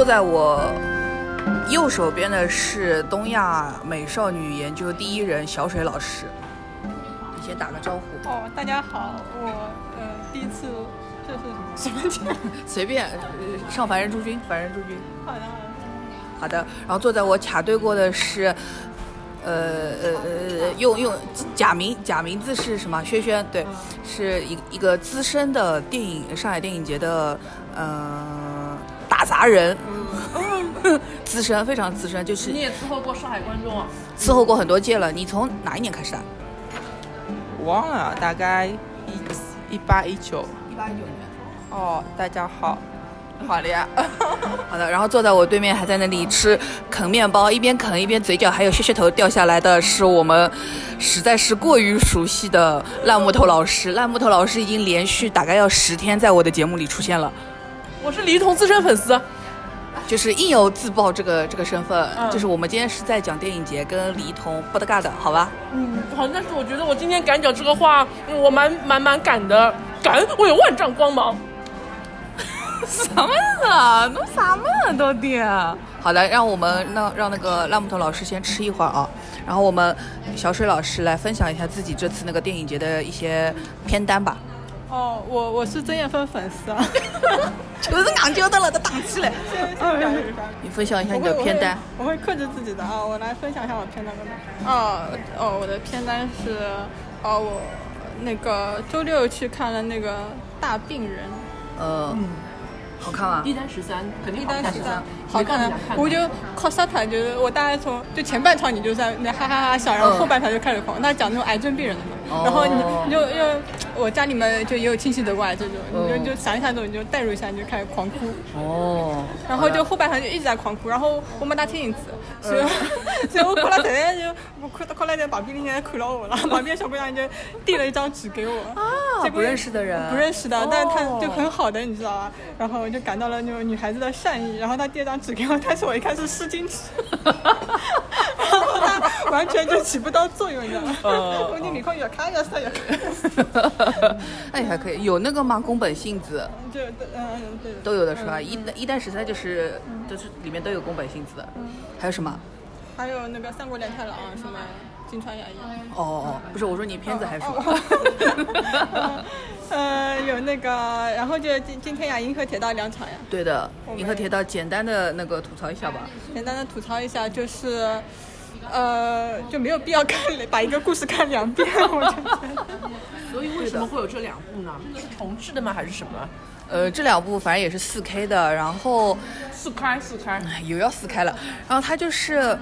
坐在我右手边的是东亚美少女研究第一人小水老师，你先打个招呼。哦，大家好，我呃第一次，这是什么节目？随便 呃上凡人诸君，凡人诸君。好的好的。好的，然后坐在我卡对过的是，呃呃呃，用用假名假名字是什么？轩轩，对，是一一个资深的电影上海电影节的呃打杂人，资深非常资深，就是你也伺候过上海观众啊？伺候过很多届了。你从哪一年开始的？忘了，大概一一八一九。一八一九年。哦，大家好，好的呀。好的，然后坐在我对面还在那里吃啃面包，一边啃一边嘴角还有屑屑头掉下来的是我们实在是过于熟悉的烂木头老师。烂木头老师已经连续大概要十天在我的节目里出现了，我是李一桐资深粉丝，就是应有自曝这个这个身份。嗯就是我们今天是在讲电影节，跟李一桐不搭嘎的，好吧？嗯，好，但是我觉得我今天敢讲这个话，嗯我蛮蛮蛮敢的，敢，我有万丈光芒。什么啊？弄啥嘛到底？好的，让我们那让那个烂木头老师先吃一会儿啊，然后我们小水老师来分享一下自己这次那个电影节的一些片单吧。哦，我我是曾艳芬粉丝啊。就是硬揪的了，都挡起来。你分享一下你的片单。我会克制自己的啊，我来分享一下我片单吧。哦哦，我的片单是哦，我那个周六去看了那个大病人。呃，好看吗？一单十三，肯定一好看单十三，好好看的，我就靠沙塔，就是我大概从就前半场你就在那哈哈哈笑，然后后半场就开始狂。那讲那种癌症病人的嘛，哦然后你你就因为我家里面就也有亲戚得过癌症，就哦你就就想一想这种，你就代入一下，你就开始狂哭。哦。然后就后半场就一直在狂哭，然后我没带听影子，所以 所以我哭了，突然就我哭到哭了，在旁边人家看到我了，旁边小姑娘就递了一张纸给我，啊，不认识的人。不认识的，但是他哦就很好的，你知道吧？然后我就感到了那种女孩子的善意，然后她递了张纸给我，但是我一看是湿巾纸，然后他完全就起不到作用，你知道吗？哦我就立刻越看越色越看越色，哎，还可以，有那个吗？宫本信子就嗯对都有的是吧？一一代十三就是就是里面都有宫本信子，还有什么？还有那个三国连太郎啊什么金川雅一。哦哦哦，不是，我说你片子还是什么？呃，有那个，然后就今今天呀，银河铁道两场呀。对的，银河铁道简单的那个吐槽一下吧。简单的吐槽一下，就是，呃，就没有必要看把一个故事看两遍，我觉得。所以为什么会有这两部呢？是重置的吗？还是什么？呃，这两部反正也是四 K 的，然后四开四开，又要四开了。然后它就是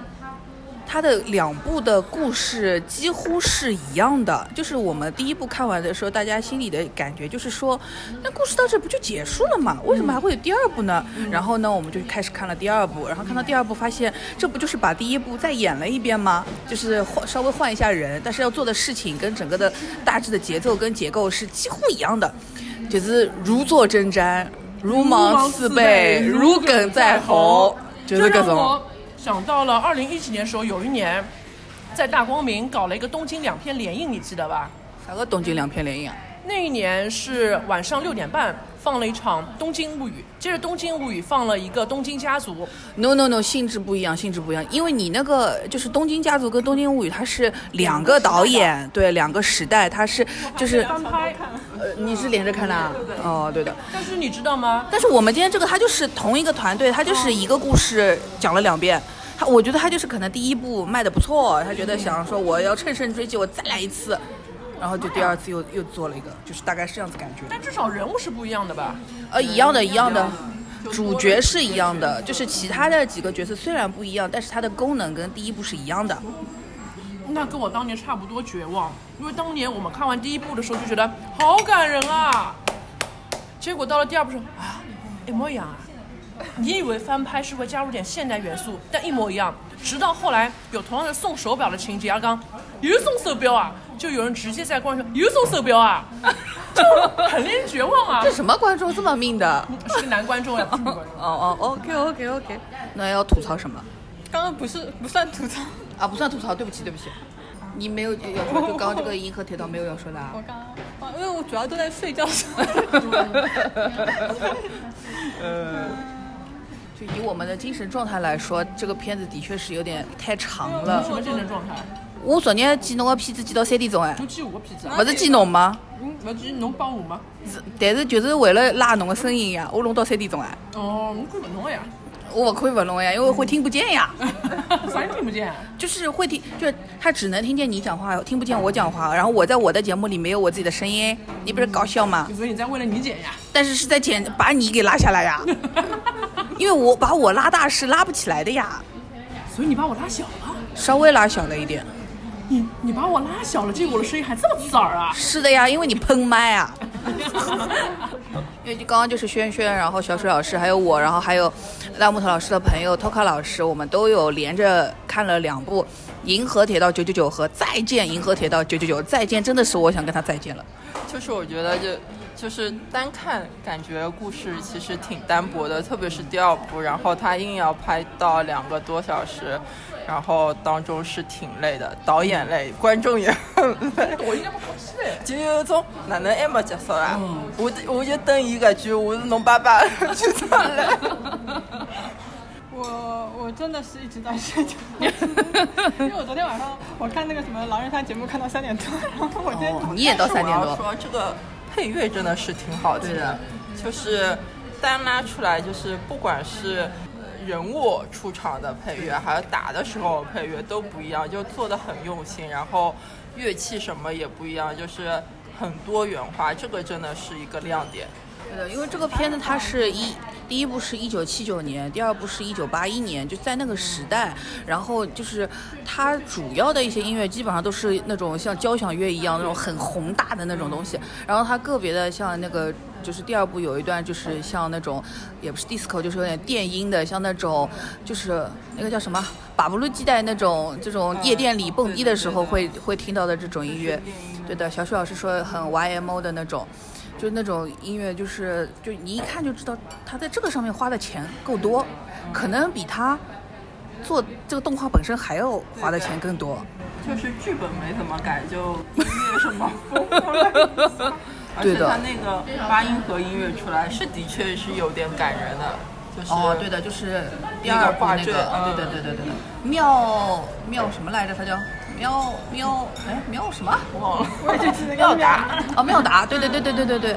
它的两部的故事几乎是一样的，就是我们第一部看完的时候，大家心里的感觉就是说，那故事到这不就结束了吗？为什么还会有第二部呢？然后呢，我们就开始看了第二部，然后看到第二部发现，这不就是把第一部再演了一遍吗？就是换稍微换一下人，但是要做的事情跟整个的大致的节奏跟结构是几乎一样的，就是如坐针毡，如芒刺背，如鲠在喉，就是各种。想到了二零一几年的时候，有一年在大光明搞了一个东京两片联映，你记得吧？啥个东京两片联映啊？那一年是晚上六点半放了一场《东京物语》，接着《东京物语》放了一个《东京家族》，No No No，性质不一样，性质不一样，因为你那个就是《东京家族》跟《东京物语》，它是两个导演，对，两个时代，它是就是翻拍。呃，你是连着看的啊？哦，对的。但是你知道吗？但是我们今天这个，它就是同一个团队，它就是一个故事讲了两遍。他我觉得他就是可能第一部卖的不错，他觉得想说我要乘胜追击，我再来一次，然后就第二次又又做了一个，就是大概是这样子感觉。但至少人物是不一样的吧？呃，一样的，一样的，主角是一样的，就是其他的几个角色虽然不一样，但是它的功能跟第一部是一样的。那跟我当年差不多绝望，因为当年我们看完第一部的时候就觉得好感人啊，结果到了第二部时候啊，一模一样啊。你以为翻拍是会加入点现代元素，但一模一样。直到后来有同样的送手表的情节，阿刚又送手表啊，就有人直接在观众说又送手表啊，就很令人绝望啊这。什么观众这么命的？是个男观众呀，不是女观众。哦哦，OK OK OK，那要吐槽什么？刚刚不是不算吐槽，啊，不算吐槽，对不起对不起，你没有要说，就刚刚这个银河铁道没有要说的啊我。刚刚，因为我主要都在睡觉。呃就以我们的精神状态来说，这个片子的确是有点太长了什。么精神状态？我昨日记侬个片子记到三点钟哎，就记我个片子啊，不是记侬吗？嗯，勿记侬帮我吗？是但是就是为了拉侬个声音呀，我弄到三点钟哎，哦，我可以问侬个呀，我不可以不弄呀，因为会听不见呀。啥人听不见？就是会听，就是他只能听见你讲话，听不见我讲话。然后我在我的节目里没有我自己的声音，你不是搞笑吗？所以你在为了你剪呀？但是是在剪把你给拉下来呀，因为我把我拉大是拉不起来的呀，所以你把我拉小了，稍微拉小了一点。你你把我拉小了，这个我的声音还这么刺耳啊！是的呀，因为你喷麦啊。因为就刚刚就是轩轩，然后小水老师，还有我，然后还有拉木头老师的朋友 Toka 老师，我们都有连着看了两部《银河铁道九九九》和《再见银河铁道九九九》。再见，真的是我想跟他再见了。就是我觉得就就是单看感觉故事其实挺单薄的，特别是第二部，然后他硬要拍到两个多小时，然后当中是挺累的，导演累，观众也很累。我应该不好戏嘞。就有一种哪能还没结束啦？我我就等伊搿句我是侬爸爸就出来。我我真的是一直在睡觉，因为我昨天晚上我看那个什么狼人杀节目看到三点多，然后我今天哦，你也到三点多，说这个配乐真的是挺好听对的，就是单拉出来，就是不管是人物出场的配乐，还有打的时候配乐都不一样，就做的很用心，然后乐器什么也不一样，就是很多元化，这个真的是一个亮点。对的，因为这个片子它是一第一部是一九七九年，第二部是一九八一年，就在那个时代，然后就是它主要的一些音乐基本上都是那种像交响乐一样那种很宏大的那种东西，然后它个别的像那个。就是第二部有一段，就是像那种，也不是 disco，就是有点电音的，像那种，就是那个叫什么，把布鲁基带那种这种夜店里蹦迪的时候会会听到的这种音乐。对的，小徐老师说很 YMO 的那种。就那种音乐，就是就你一看就知道他在这个上面花的钱够多，可能比他做这个动画本身还要花的钱更多。就是剧本没怎么改，就音乐什么丰富了。而且他那个八音盒音乐出来是的确是有点感人的，就是哦，对的，就是第二部那那个对对对对对对，妙妙什么来着？他叫妙妙哎喵什么？忘了。我也就记得那个秒要打，哦，妙达，对对对对对对对，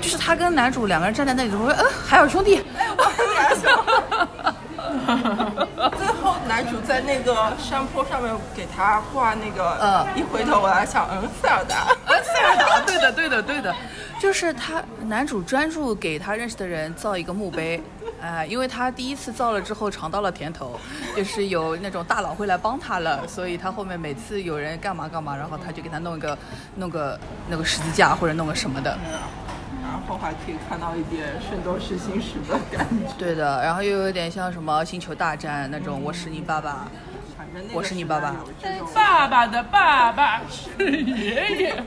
就是他跟男主两个人站在那里说，嗯，海尔兄弟，最后男主在那个山坡上面给他挂那个，呃。一回头我还想，嗯，塞尔达，塞尔达，对的，对的，对的，就是他男主专注给他认识的人造一个墓碑，哎、因为他第一次造了之后尝到了甜头，就是有那种大佬会来帮他了，所以他后面每次有人干嘛干嘛，然后他就给他弄一个弄个那个十字架或者弄个什么的，然后还可以看到一点《圣斗士星矢》的感觉。对的，然后又有点像什么星球大战那种，我是你爸爸，反正那个我是你爸爸爸爸的爸爸是爷爷。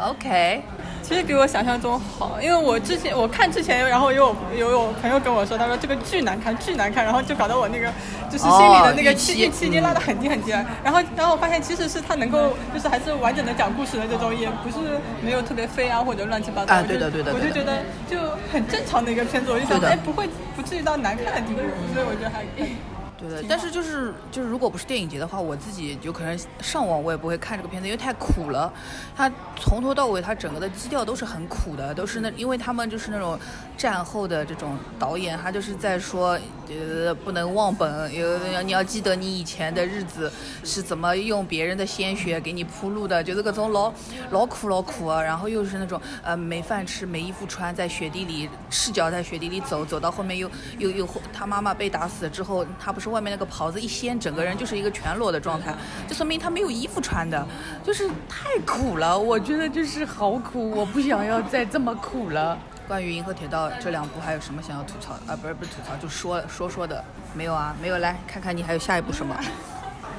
OK，其实比我想象中好，因为我之前我看之前，然后有有我朋友跟我说，他说这个巨难看，巨难看，然后就搞得我那个就是心里的那个哦预期期预期已经拉得很低很低了。然后然后我发现其实是他能够就是还是完整的讲故事的这种，也不是没有特别飞啊或者乱七八糟。啊对的对的我就觉得就很正常的一个片子，我就想哎不会不至于到难看的地步，所以我觉得还可以。对的，但是就是就是，如果不是电影节的话，我自己有可能上网我也不会看这个片子，因为太苦了。它从头到尾，它整个的基调都是很苦的，都是那，因为他们就是那种战后的这种导演，他就是在说，呃，不能忘本，有你要记得你以前的日子是怎么用别人的鲜血给你铺路的，就是各种老老苦老苦啊，然后又是那种呃没饭吃、没衣服穿，在雪地里赤脚在雪地里走，走到后面又又又他妈妈被打死之后，他不是外面那个袍子一掀，整个人就是一个全裸的状态，就说明他没有衣服穿的，就是太苦了，我觉得就是好苦，我不想要再这么苦了。关于《银河铁道》这两部还有什么想要吐槽啊？不是不是吐槽，就说说说的，没有啊，没有，来看看你还有下一部什么？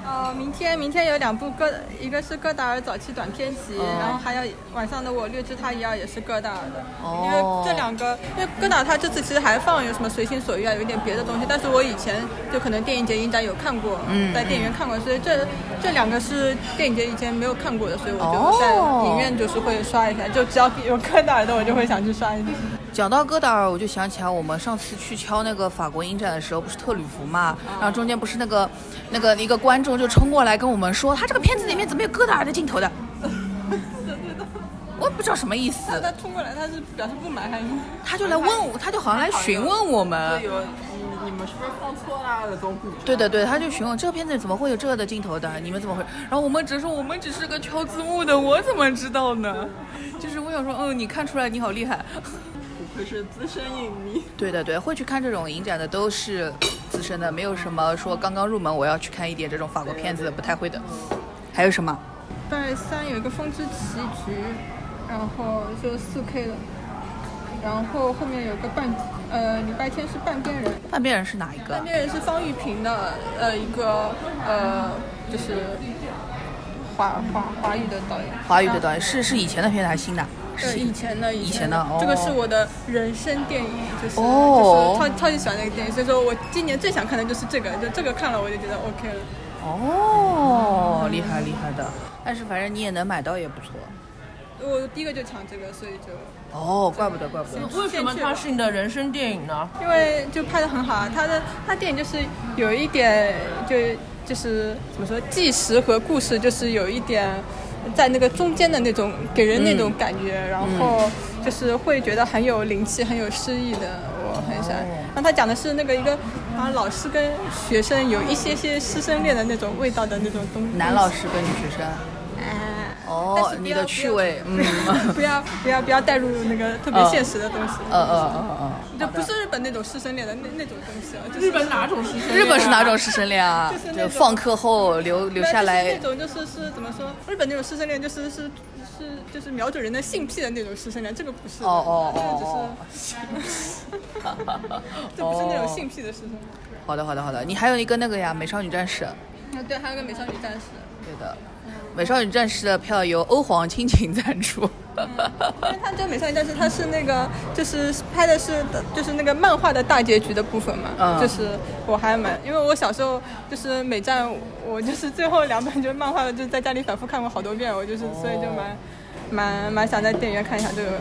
呃，明天明天有两部歌，一个是戈达尔早期短片集，哦。然后还有晚上的我略知他一二也是戈达尔的，哦。因为这两个，因为戈达尔他这次其实还放有什么随心所欲啊，有一点别的东西，但是我以前就可能电影节影展有看过，嗯。在电影院看过，所以这这两个是电影节以前没有看过的，所以我哦。就在影院就是会刷一下，就只要有戈达尔的我就会想去刷一下。讲到戈达尔，我就想起来我们上次去敲那个法国影展的时候，不是特吕弗嘛，然后中间不是那个那个一个观众就冲过来跟我们说，他这个片子里面怎么有戈达尔的镜头的？我也不知道什么意思他，冲过来，他是表示不满还是？他就来问我，他就好像来询问我们你你们是不是放错啦那种鼓？对的对，他就询问这个片子怎么会有这个的镜头的？你们怎么会？然后我们只说我们只是个敲字幕的，我怎么知道呢？就是我想说，嗯，你看出来你好厉害。不愧是资深影迷。对的对，会去看这种影展的都是资深的，没有什么说刚刚入门我要去看一点这种法国片子的，不太会的。还有什么？拜三有一个《风之棋局》，然后就四 K 的，然后后面有个半呃礼拜天是半边人，半边人是哪一个半？边人是方玉萍的呃一个呃就是华华华语的导演，华语的导演是是以前的片子还是新的？呃，是以前的，以以前的哦这个是我的人生电影，就是、哦就是超超级喜欢那个电影，所以说我今年最想看的就是这个，就这个看了我就觉得 OK 了。哦，厉害厉害的。但是反正你也能买到也不错。我第一个就抢这个，所以就哦，怪不得怪不得。为什么它是你的人生电影呢？因为就拍的很好啊，他的他电影就是有一点就就是怎么说，纪实和故事就是有一点在那个中间的那种给人那种感觉，然后就是会觉得很有灵气、很有诗意的，我很喜欢。然后他讲的是那个一个好像老师跟学生有一些些师生恋的那种味道的那种东西。男老师跟女学生。哎，但是，不要哦你的趣味，嗯，不要不要不要带入那个特别现实的东西。呃呃呃呃。就不是日本那种师生恋的那那种东西啊，就日本哪种师生？日本是哪种师生恋啊 就是？放课后留留下来那。种就是是怎么说？日本那种师生恋就是是是就是瞄准人的性癖的那种师生恋，这个不是哦。哦哦这个哦只是，这不是那种性癖的师生恋。好的好的好的，你还有一个那个呀，《美少女战士》。啊，对，还有个美少女战士。对的，《美少女战士》的票由欧皇亲情赞助。因为它这个美少女战士，它是那个就是拍的是就是那个漫画的大结局的部分嘛，嗯就是我还蛮，因为我小时候就是美战，我就是最后两本就是漫画，就在家里反复看过好多遍，我就是所以就蛮蛮蛮想在电影院看一下这个。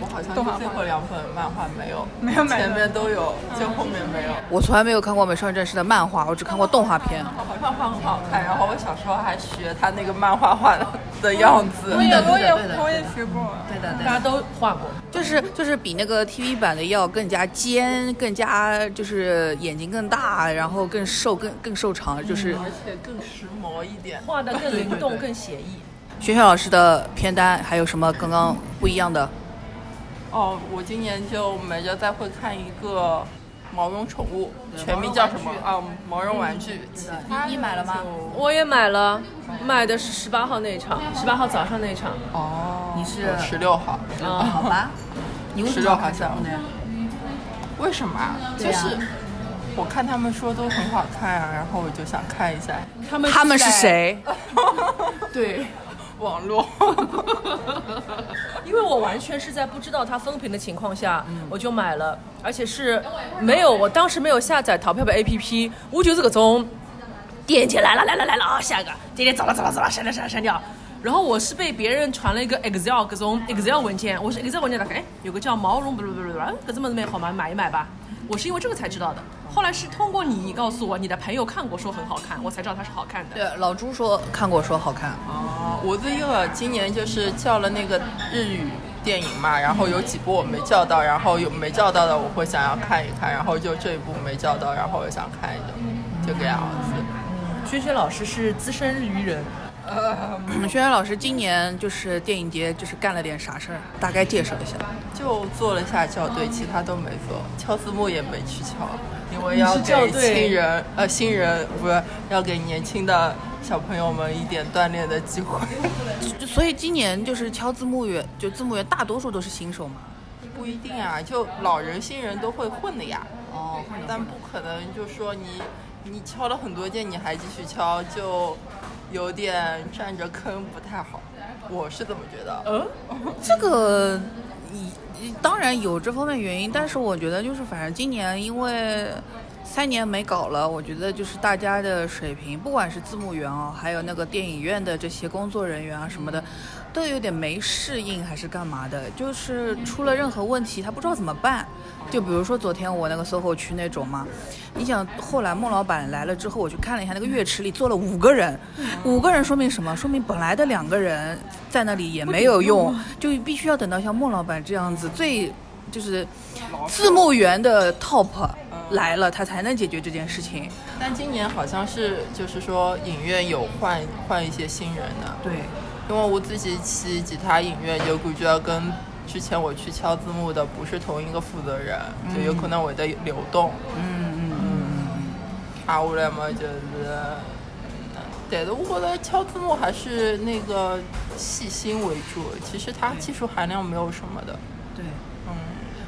我好像动画最后两本漫画没有，没有前面都有，就后面没有。我从来没有看过《美少女战士》的漫画，我只看过动画片。好像很好看，然后我小时候还学他那个漫画画的的样子。我也我也我也学过。对的对大家都画过。就是就是比那个 TV 版的要更加尖，更加就是眼睛更大，然后更瘦更更瘦长，就是而且更时髦一点。画的更灵动、更写意。轩轩老师的片单还有什么刚刚不一样的？哦，我今年就没着再会看一个毛绒宠物，全名叫什么啊？毛绒玩具。你你买了吗？我也买了，买的是十八号那一场，十八号早上那一场。哦，你是十六号。啊，好吧？你为什么16号下午看这部呢？为什么啊？就是我看他们说都很好看啊，然后我就想看一下。他们他们是谁？对，网络。因为我完全是在不知道它封屏的情况下，我就买了，而且是没有，我当时没有下载淘票票 APP，我就是搿种点击来了，来了来了啊，下一个，点点走了走了走了，删掉删掉删掉。然后我是被别人传了一个 Excel 各种 Excel 文件，我是 Excel 文件打开，哎，有个叫毛绒不不不不不，搿这么蛮好吗，买一买吧。我是因为这个才知道的，后来是通过你告诉我，你的朋友看过说很好看，我才知道它是好看的。对，老朱说看过，说好看。啊，我这个今年就是叫了那个日语电影嘛，然后有几部我没叫到，然后有没叫到的我会想要看一看，然后就这一部没叫到，然后我想看一下，就这样子。轩轩老师是资深日语人，嗯轩轩老师今年就是电影节，就是干了点啥事儿？大概介绍一下。就做了下校对，其他都没做，敲字幕也没去敲，因为要给对新人呃新人不是要给年轻的小朋友们一点锻炼的机会。所以今年就是敲字幕员，就字幕员大多数都是新手嘛。不一定啊，就老人新人都会混的呀。哦，但不可能就说你你敲了很多件你还继续敲，就有点占着坑不太好。我是这么觉得。嗯，这个一当然有这方面原因，但是我觉得就是反正今年因为三年没搞了，我觉得就是大家的水平，不管是字幕员哦，还有那个电影院的这些工作人员啊什么的，都有点没适应还是干嘛的，就是出了任何问题，他不知道怎么办。就比如说昨天我那个 SOHO 区那种嘛，你想后来孟老板来了之后，我去看了一下那个乐池里坐了五个人，五个人说明什么？说明本来的两个人在那里也没有用，就必须要等到像孟老板这样子最就是字幕员的 top 来了，他才能解决这件事情。但今年好像是就是说影院有换换一些新人的，对，因为我自己去其他影院有感觉跟之前我去敲字幕的不是同一个负责人，就有可能会的流动。嗯嗯嗯下来嘛就是，但是我觉得敲字幕还是那个细心为主，其实它技术含量没有什么的。对。嗯，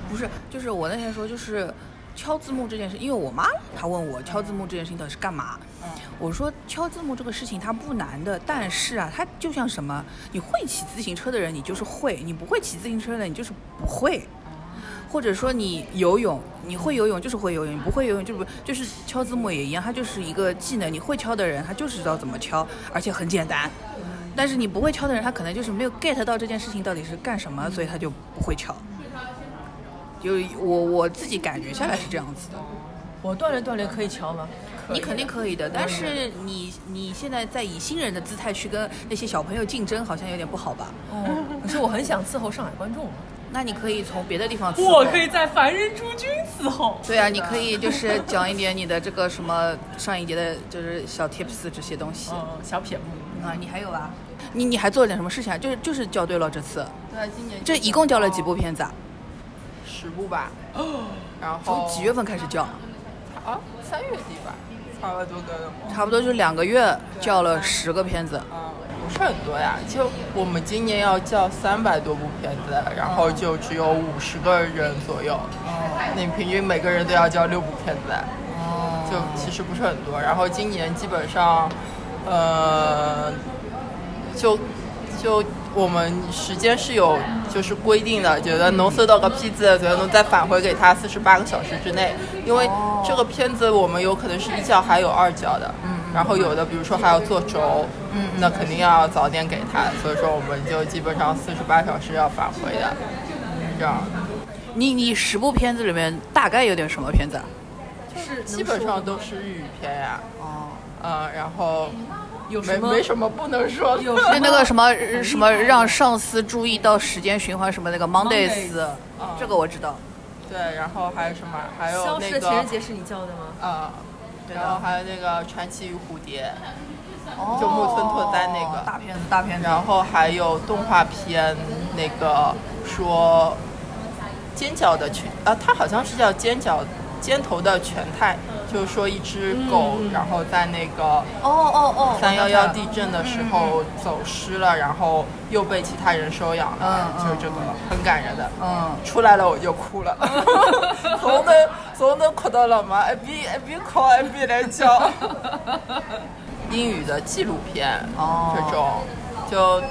不是，就是我那天说，就是敲字幕这件事，因为我妈她问我敲字幕这件事情到底是干嘛，嗯我说敲字幕这个事情它不难的，但是啊，它就像什么，你会骑自行车的人你就是会，你不会骑自行车的你就是不会。或者说你游泳，你会游泳就是会游泳，你不会游泳就是不就是敲字幕也一样，它就是一个技能。你会敲的人，他就是知道怎么敲，而且很简单。但是你不会敲的人，他可能就是没有 get 到这件事情到底是干什么，所以他就不会敲。就我我自己感觉下来是这样子的，我锻炼锻炼可以敲吗？你肯定可以的，但是你你现在在以新人的姿态去跟那些小朋友竞争，好像有点不好吧？哦，可是我很想伺候上海观众。那你可以从别的地方伺候。我可以在凡人诸君伺候。对啊，你可以就是讲一点你的这个什么上一节的，就是小 tips 这些东西。嗯，小撇步。啊，你还有啊？你你还做了点什么事情啊？就是就是校对了这次，对，今年这一共校了几部片子啊？十部吧。然后从几月份开始叫？啊，三月底吧，差不多个。差不多就两个月叫了十个片子。啊，不是很多呀，就我们今年要叫三百多部片子，然后就只有五十个人左右。哦。你平均每个人都要叫六部片子。哦。就其实不是很多，然后今年基本上，呃，就就我们时间是有就是规定的，觉得能搜到个片子，觉得能再返回给他四十八个小时之内，因为这个片子我们有可能是一角还有二角的，嗯，然后有的比如说还要做轴，嗯，那肯定要早点给他，所以说我们就基本上四十八小时要返回的，这样。你你十部片子里面大概有点什么片子啊？是基本上都是日语片呀，哦，嗯，然后没有什么没什么不能说的。有就那个什么呃什么让上司注意到时间循环什么那个 Mondays，Mondays 这个我知道。对，然后还有什么？还有那个失的情人节是你叫的吗？啊，对的然后还有那个传奇与蝴蝶，就木村拓哉那个哦大片子大片子。然后还有动画片那个说尖角的拳啊，它好像是叫尖角尖头的全太，就是说一只狗，然后在那个哦哦哦，三幺幺地震的时候走失了，然后又被其他人收养了，嗯就是这个很感人的。嗯，出来了我就哭了，从头从头哭到了嘛，一边一边哭一边来叫。英语的纪录片，哦。这种就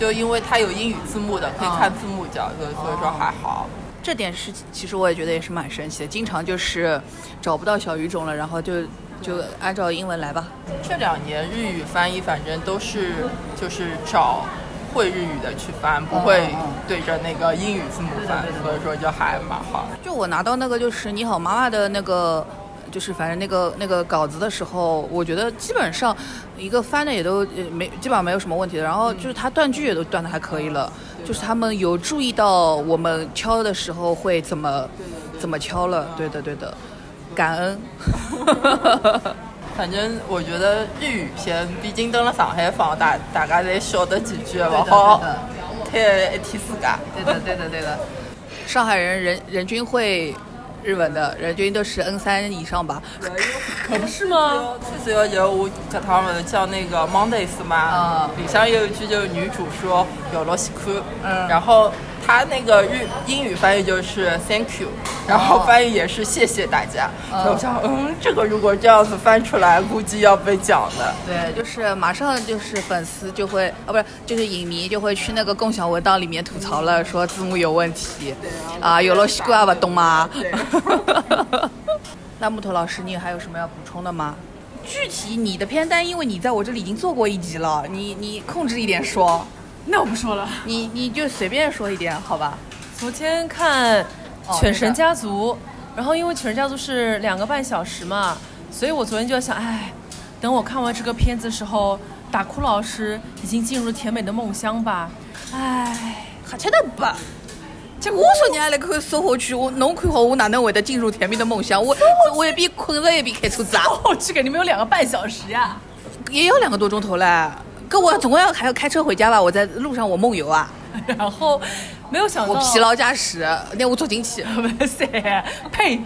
就因为它有英语字幕的，可以看字幕叫，所以所以说还好。这点是其实我也觉得也是蛮神奇的，经常就是找不到小语种了，然后就就按照英文来吧。这两年日语翻译反正都是就是找会日语的去翻，不会对着那个英语字母翻，所以说就还蛮好。就我拿到那个就是你好妈妈的那个，就是反正那个那个稿子的时候，我觉得基本上一个翻的也都呃没基本上没有什么问题的。然后就是它断句也都断的还可以了，就是他们有注意到我们敲的时候会怎么怎么敲了。对的对的，感恩。反正我觉得日语片，毕竟登了上海放，大大家侪晓得几句，勿的好太一天世界。对的对的对的，上海人人人均会日文的人均都是 N 三以上吧。可不是吗？最主要就是我搿趟勿是叫那个 Mondays 嘛，里向有一句就是女主说有罗西库，然后她那个日英语翻译就是 Thank you，然后翻译也是谢谢大家。所以我想，嗯，这个如果这样子翻出来，估计要被讲的。对，就是马上就是粉丝就会，啊，不是，就是影迷就会去那个共享文档里面吐槽了，说字幕有问题，啊，有了西瓜不懂吗？那木头老师，你还有什么要补充的吗？具体你的片单，因为你在我这里已经做过一集了，你你控制一点说，那我不说了。你你就随便说一点，好吧？昨天看哦《犬神家族》然后因为《犬神家族》是两个半小时嘛，所以我昨天就在想，哎，等我看完这个片子的时候，打哭老师已经进入甜美的梦乡吧，哎。瞎吃的吧。结果我说你还来看售后区，我侬看好我哪能会得进入甜蜜的梦想？我我一边困着一边开车子啊，我去给你们有两个半小时呀！也有两个多钟头嘞。可我总归要还要开车回家吧？我在路上我梦游啊，然后没有想到我疲劳驾驶，那我坐进去。不是，呸！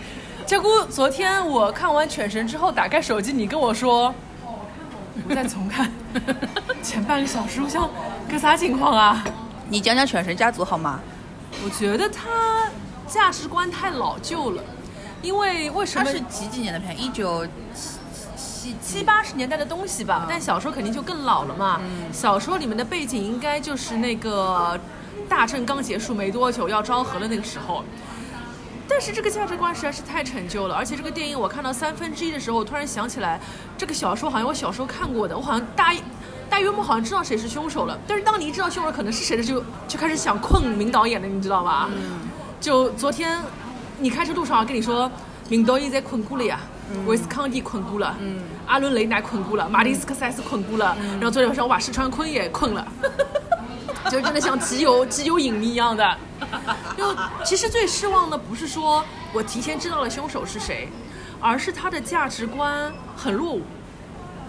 结果昨天我看完《犬神》之后，打开手机，你跟我说，我再重看 前半个小时，我想个啥情况啊？你讲讲犬神家族好吗？我觉得他价值观太老旧了，因为为什么它是几几年的片？一九七七八十年代的东西吧，但小说肯定就更老了嘛。小说里面的背景应该就是那个大正刚结束没多久要昭和的那个时候。但是这个价值观实在是太陈旧了，而且这个电影我看到三分之一的时候，我突然想起来，这个小说好像我小时候看过的，我好像大大约莫好像知道谁是凶手了。但是当你一知道凶手可能是谁的时候，就开始想困明导演了，你知道吧？就昨天你开车路上，我跟你说，明导演在困过了呀，维斯康蒂困过了，阿伦雷奈困过了，马丁斯科塞斯困过了，然后昨天晚上我把石川昆也困了。就真的像集邮集邮影迷一样的。就其实最失望的不是说我提前知道了凶手是谁，而是他的价值观很落伍。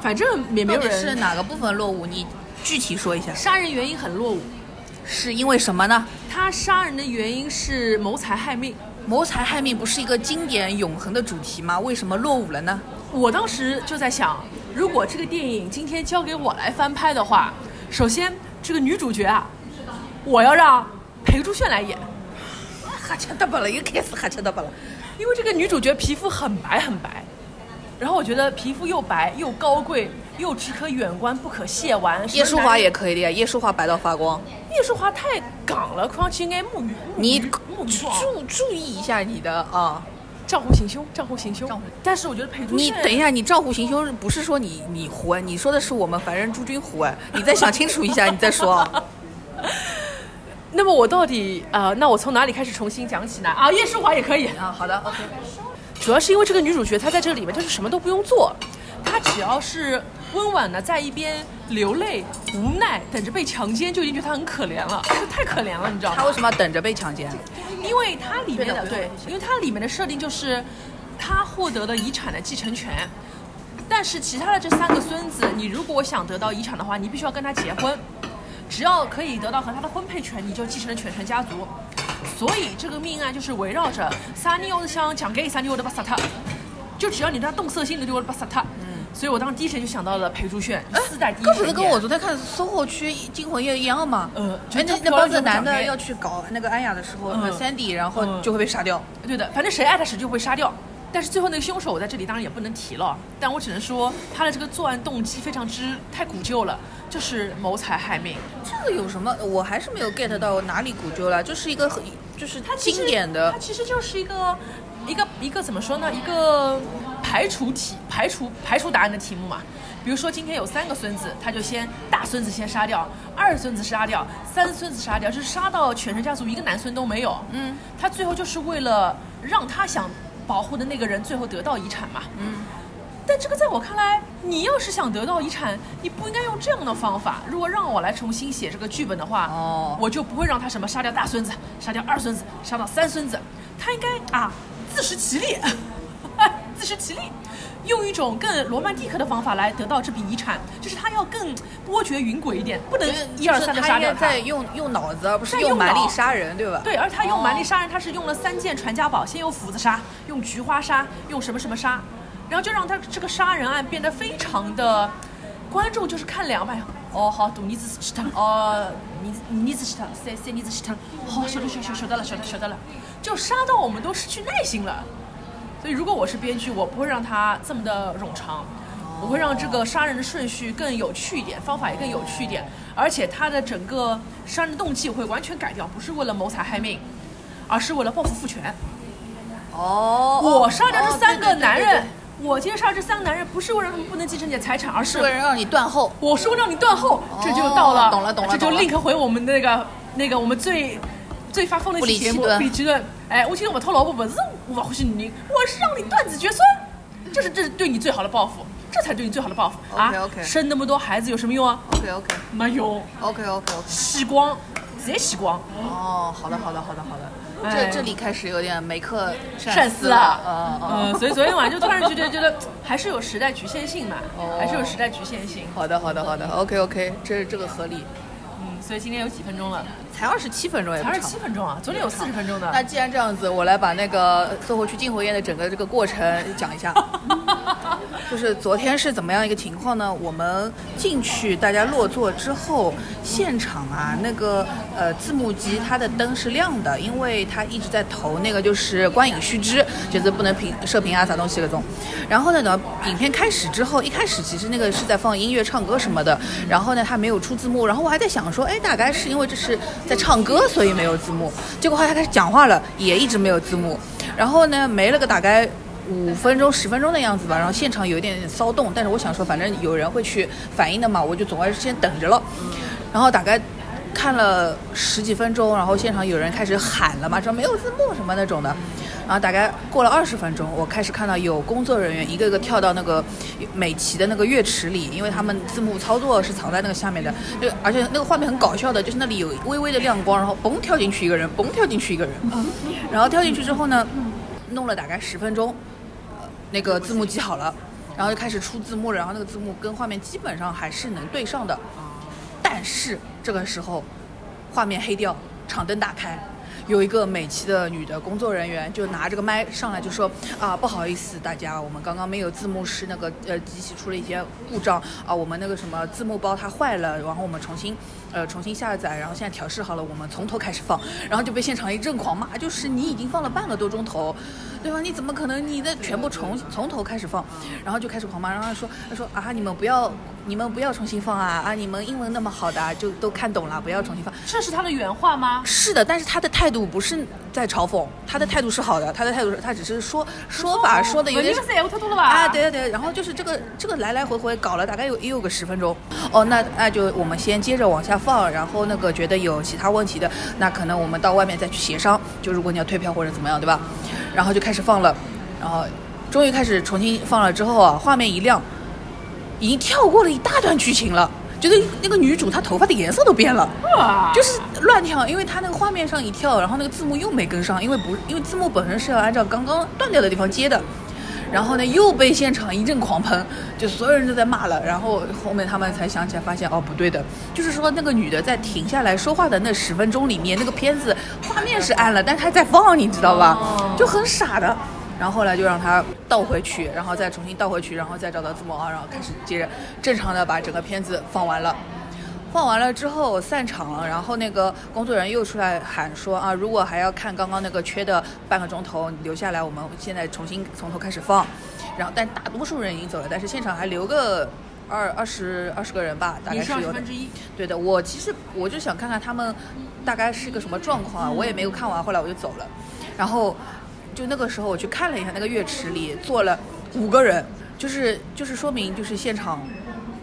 反正也没有到底是哪个部分落伍？你具体说一下。杀人原因很落伍，是因为什么呢？他杀人的原因是谋财害命。谋财害命不是一个经典永恒的主题吗？为什么落伍了呢？我当时就在想，如果这个电影今天交给我来翻拍的话，首先这个女主角啊，我要让裴珠炫来演，哈切的不了，又开始哈切的不了。因为这个女主角皮肤很白很白，然后我觉得皮肤又白又高贵又只可远观不可亵玩。叶舒华也可，可以的呀，叶舒华白到发光。叶舒华太港了，看上去应该木鱼。你注注意一下你的啊！账户行凶，账户行凶账户。但是我觉得裴珠你等一下，你账户行凶不是说你你胡哎，你说的是我们凡人诸君胡哎，你再想清楚一下，你再说啊。那么我到底呃，那我从哪里开始重新讲起呢？啊，叶舒华也可以。啊，好的，OK。主要是因为这个女主角她在这里面她是什么都不用做，她只要是温婉的在一边流泪无奈等着被强奸，就已经觉得他很可怜了，就太可怜了，你知道吗？他为什么要等着被强奸？因为它里面的对因为它里面的设定就是，他获得了遗产的继承权，但是其他的这三个孙子，你如果想得到遗产的话，你必须要跟他结婚，只要可以得到和他的婚配权，你就继承了全权家族。所以这个命案就是围绕着啥人要是想强奸啥人，我都把杀他，就只要你对他动色心，你就我把杀他。所以我当时第一时间就想到了裴珠炫，四代第一是跟我昨天看搜后区惊魂夜一样吗？呃就哎，那那帮子男的要去搞那个安雅的时候，嗯那个 Sandy，然后嗯就会被杀掉。对的，反正谁爱他谁就会杀掉。但是最后那个凶手我在这里当然也不能提了，但我只能说他的这个作案动机非常之太古旧了，就是谋财害命。这个有什么？我还是没有 get 到哪里古旧了，就是一个很就是他经典的他其实就是一个一个一个怎么说呢？一个排除题排除排除答案的题目嘛。比如说今天有三个孙子，他就先大孙子先杀掉，二孙子杀掉，三孙子杀掉，就是杀到犬神家族一个男孙都没有。嗯，他最后就是为了让他想保护的那个人最后得到遗产嘛。嗯。但这个在我看来，你要是想得到遗产，你不应该用这样的方法。如果让我来重新写这个剧本的话，哦我就不会让他什么杀掉大孙子，杀掉二孙子，杀到三孙子，他应该啊自食其力，自食其力，用一种更罗曼蒂克的方法来得到这笔遗产，就是他要更波谲云诡一点，不能一二三的杀掉他在用用脑子，而不是用用蛮力杀人，对吧？对，而他用蛮力哦杀人，他是用了三件传家宝，先用斧子杀，用菊花杀，用什么什么杀，然后就让他这个杀人案变得非常的，观众就是看两百，哦好，大儿子死去了，哦，你儿子死去了，三三儿子死去了，好，晓得晓晓晓得了，晓得晓得了，就杀到我们都失去耐心了。所以如果我是编剧，我不会让他这么的冗长，我会让这个杀人的顺序更有趣一点，方法也更有趣一点，而且他的整个杀人动机我会完全改掉，不是为了谋财害命，而是为了报复父权。哦我杀掉这三个男人哦对对对对对，我今天杀这三个男人，不是为了让他们不能继承你的财产，而是是为了让你断后。我说让你断后，这就到了，懂了懂了这就懂了 link 回我们那个那个我们最最发疯的一期节目不离其论不离其论。哎，我今天我掏老婆不是我欢喜女人，我是让你断子绝孙，这是这是对你最好的报复，这才对你最好的报复啊生那么多孩子有什么用啊？OK OK 没用，OK OK OK。洗光，直接洗光。哦，好的好的好的好的。哎这这里开始有点梅克善思思了，嗯嗯。嗯，所以昨天晚上就突然觉得觉得还是有时代局限性嘛，哦还是有时代局限性。好的好的好的，OK OK，这这个合理。嗯，所以今天有几分钟了？才二十七分钟也不长才二十七。分钟啊，昨天有四十分钟的。那既然这样子，我来把那个送回去进火宴的整个这个过程讲一下。就是昨天是怎么样一个情况呢？我们进去，大家落座之后，现场啊，那个呃字幕机它的灯是亮的，因为它一直在投那个就是观影须知，就是不能屏射频啊啥东西那种。然后呢，等影片开始之后，一开始其实那个是在放音乐、唱歌什么的，然后呢它没有出字幕，然后我还在想说，哎，大概是因为这是在唱歌，所以没有字幕。结果后来他开始讲话了，也一直没有字幕。然后呢，没了个大概五分钟、十分钟的样子吧。然后现场有一点点骚动，但是我想说，反正有人会去反应的嘛，我就总归是先等着了。然后大概看了十几分钟，然后现场有人开始喊了嘛，说没有字幕什么那种的。然后大概过了二十分钟，我开始看到有工作人员一个个跳到那个美琪的那个乐池里，因为他们字幕操作是藏在那个下面的，就而且那个画面很搞笑的，就是那里有微微的亮光，然后嘣跳进去一个人，嘣跳进去一个人，然后跳进去之后呢，弄了大概十分钟，呃那个字幕机好了，然后就开始出字幕了，然后那个字幕跟画面基本上还是能对上的，但是这个时候画面黑掉，场灯打开。有一个美琪的女的工作人员就拿这个麦上来就说啊不好意思大家我们刚刚没有字幕是那个呃机器出了一些故障啊我们那个什么字幕包它坏了然后我们重新呃重新下载然后现在调试好了我们从头开始放然后就被现场一阵狂骂就是你已经放了半个多钟头对吧？你怎么可能你的全部重从头开始放然后就开始狂骂然后说他说啊你们不要你们不要重新放啊啊你们英文那么好的啊就都看懂了不要重新放。这是他的原话吗？是的，但是他的态度不是在嘲讽，他的态度是好的，他的态度是他只是说说法说的有点文明赛我太多了吧？啊，对对对，然后就是这个这个来来回回搞了大概有也有个十分钟，哦，那那就我们先接着往下放，然后那个觉得有其他问题的，那可能我们到外面再去协商，就如果你要退票或者怎么样，对吧？然后就开始放了，然后终于开始重新放了之后啊，画面一亮，已经跳过了一大段剧情了，觉得那个女主她头发的颜色都变了。就是乱跳，因为她那个画面上一跳，然后那个字幕又没跟上，因为不，因为字幕本身是要按照刚刚断掉的地方接的，然后呢又被现场一阵狂喷，就所有人都在骂了，然后后面他们才想起来，发现哦不对的，就是说那个女的在停下来说话的那十分钟里面，那个片子画面是暗了，但它还在放，你知道吧？就很傻的。然后后来就让他倒回去，然后再重新倒回去，然后再找到字幕啊，然后开始接着正常的把整个片子放完了。放完了之后散场了，然后那个工作人员又出来喊说啊，如果还要看刚刚那个缺的半个钟头，你留下来，我们现在重新从头开始放。然后但大多数人已经走了，但是现场还留个二二十二十个人吧，大概是有的二十分之。一，对的，我其实我就想看看他们大概是个什么状况啊，我也没有看完，后来我就走了。然后就那个时候我去看了一下那个乐池里坐了五个人，就是就是说明就是现场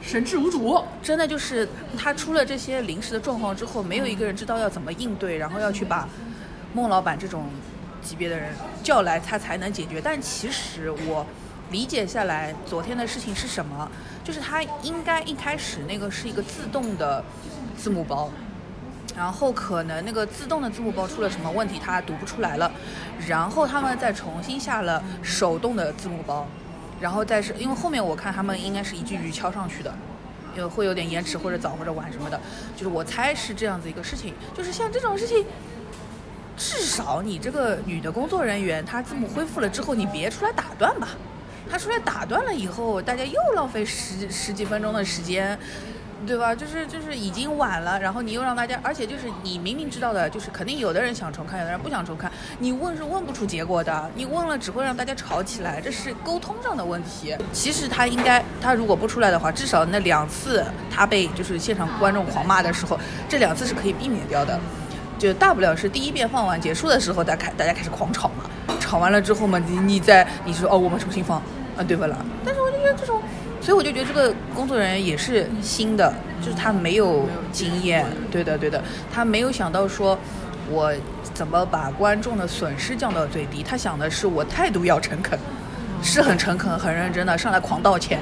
神志无主。真的就是他出了这些临时的状况之后，没有一个人知道要怎么应对，然后要去把孟老板这种级别的人叫来，他才能解决。但其实我理解下来，昨天的事情是什么？就是他应该一开始那个是一个自动的字幕包。然后可能那个自动的字幕包出了什么问题，它读不出来了，然后他们再重新下了手动的字幕包，然后再是因为后面我看他们应该是一句句敲上去的，有会有点延迟或者早或者晚什么的，就是我猜是这样子一个事情，就是像这种事情。至少你这个女的工作人员，她字幕恢复了之后，你别出来打断吧。她出来打断了以后，大家又浪费十十几分钟的时间，对吧？就是就是已经晚了，然后你又让大家，而且就是你明明知道的，就是肯定有的人想重看，有的人不想重看，你问是问不出结果的，你问了只会让大家吵起来，这是沟通上的问题。其实他应该，他如果不出来的话，至少那两次他被就是现场观众狂骂的时候，这两次是可以避免掉的。就大不了是第一遍放完结束的时候，大开大家开始狂吵嘛，吵完了之后嘛，你你再你说哦，我们重新放，啊，对不啦？但是我就觉得这种，所以我就觉得这个工作人员也是新的，就是他没有经验，对的对的，他没有想到说我怎么把观众的损失降到最低，他想的是我态度要诚恳，是很诚恳很认真的，上来狂道歉。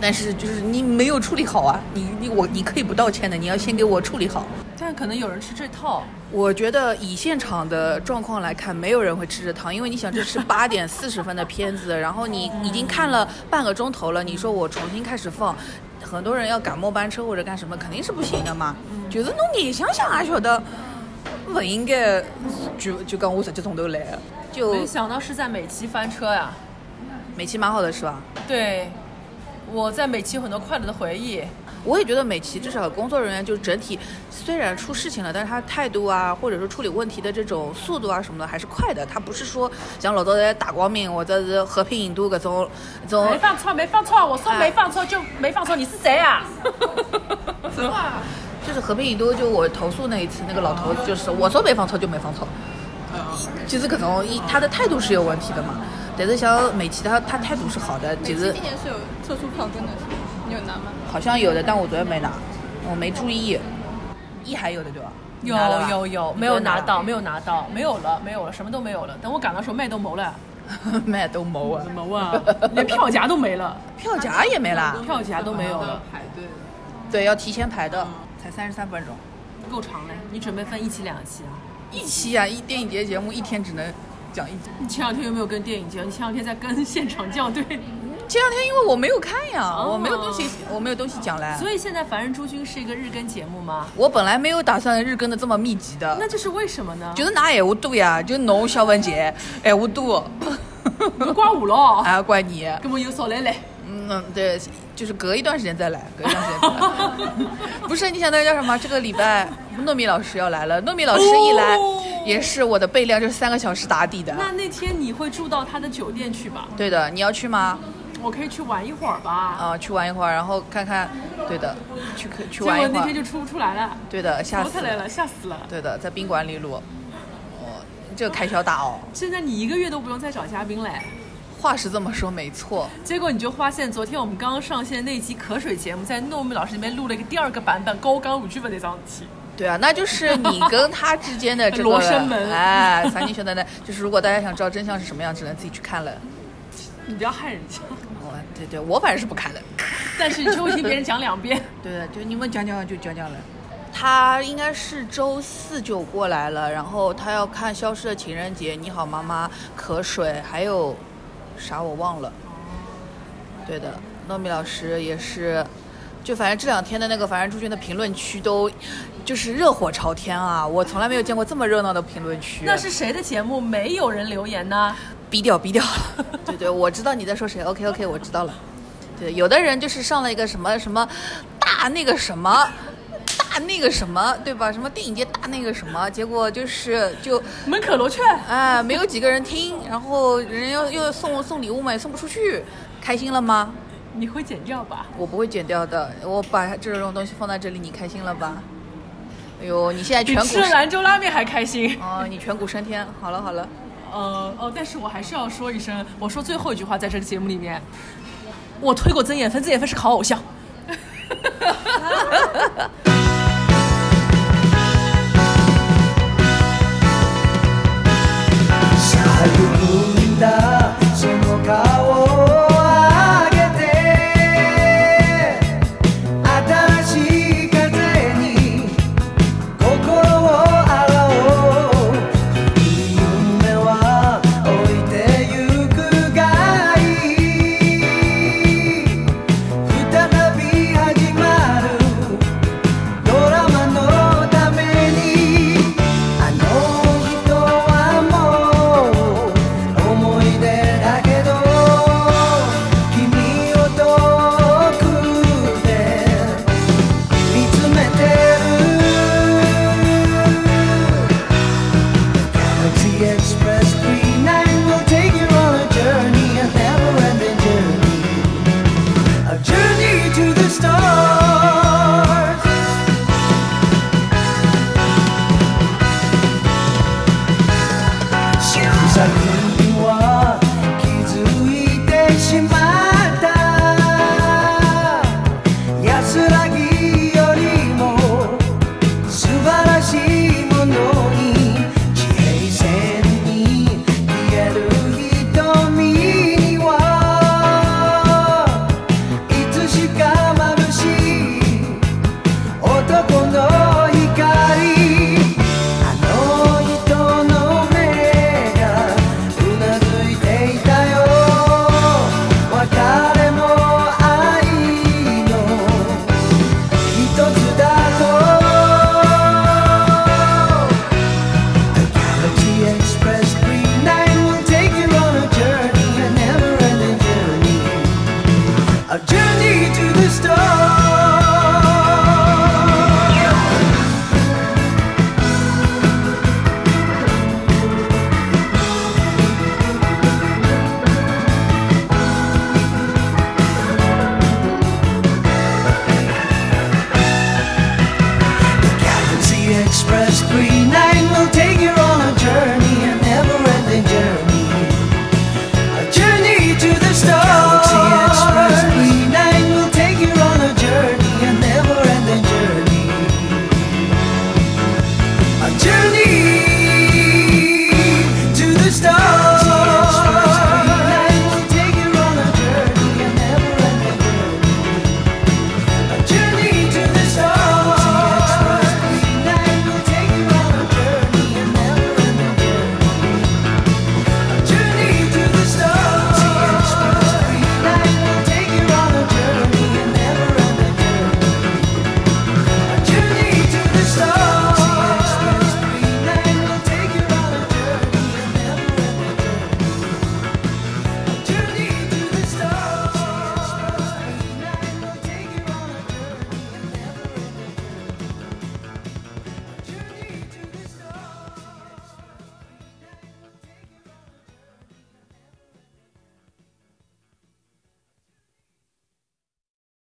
但是就是你没有处理好啊，你你我你可以不道歉的，你要先给我处理好。但可能有人吃这套，我觉得以现场的状况来看，没有人会吃这套，因为你想这是八点四十分的片子，然后你已经看了半个钟头了，你说我重新开始放，很多人要赶末班车或者干什么，肯定是不行的嘛。就是侬眼想想也晓得，不应该就就讲我十几钟头来，就没想到是在美琪翻车呀。美琪蛮好的是吧？对，我在美琪有很多快乐的回忆。我也觉得美琪至少工作人员就是整体虽然出事情了，但是他态度啊，或者说处理问题的这种速度啊什么的还是快的。他不是说像老早在打光明或者是和平引渡各种这种没放错，没放错，我说没放错就没放错，你是谁啊？什么？就是和平引渡，就我投诉那一次，那个老头子就是我说没放错就没放错。其实搿种一他的态度是有问题的嘛，但是像美琪他他态度是好的，其实今年是有特殊票根的，是有拿吗？好像有的，但我昨天没拿，我没注意。一还有的对吧？有有有，没有拿到，没有拿到，没有了，没有了，什么都没有了。等我赶到时候卖都没了，卖都没啊，没啊，连票夹都没了，票夹也没啦。票夹都没有了，排队。对，要提前排的，才三十三分钟。够长嘞。你准备分一期两期啊？一期啊，一电影节节目一天只能讲一集。你前两天有没有跟电影节？你前两天在跟现场校对，前两天因为我没有看呀，哦我没有东西，我没有东西讲嘞。所以现在《凡人诸君》是一个日更节目吗？我本来没有打算日更的这么密集的，那这是为什么呢？就是拿闲话多呀，就侬小文杰闲话多，不怪我咯，还要 怪你。根本有少来来。嗯，对，就是隔一段时间再来，隔一段时间再来。不是，你想那个叫什么？这个礼拜糯米老师要来了，糯米老师一来、哦也是我的备量，就是三个小时打底的。那那天你会住到他的酒店去吧？对的，你要去吗？我可以去玩一会儿吧。啊、去玩一会儿，然后看看。对的，去可去玩一会儿。结果那天就出不出来了，对的，吓死逃出来了，吓死了。对的，在宾馆里录。哦，这个开销大哦。现在你一个月都不用再找嘉宾嘞。话是这么说，没错。结果你就发现，昨天我们刚刚上线那期渴水节目，在糯米老师那边录了一个第二个版本高岗五剧本那张题。对啊，那就是你跟他之间的这个 罗生门哎，三金兄弟呢，就是如果大家想知道真相是什么样，只能自己去看了。你不要害人家，我对对，我反正是不看的。但是你就会听别人讲两遍。对的，就你们讲讲就讲讲了。他应该是周四就过来了，然后他要看《消失的情人节》《你好妈妈》《渴水》，还有啥我忘了。对的，糯米老师也是，就反正这两天的那个凡人诸君的评论区都就是热火朝天啊！我从来没有见过这么热闹的评论区。那是谁的节目？没有人留言呢？逼掉逼掉。对对，我知道你在说谁。OK OK，我知道了。对，有的人就是上了一个什么什么大那个什么。大那个什么，对吧？什么电影节大那个什么，结果就是就门可罗雀。哎，没有几个人听，然后人又又送送礼物嘛，也送不出去，开心了吗？你会剪掉吧？我不会剪掉的，我把这种东西放在这里，你开心了吧？哎呦，你现在比颧骨吃兰州拉面还开心。哦，你颧骨升天，好了好了，呃哦，但是我还是要说一声，我说最后一句话，在这个节目里面，我推过曾艳芬，曾艳芬是好偶像。Green Angle take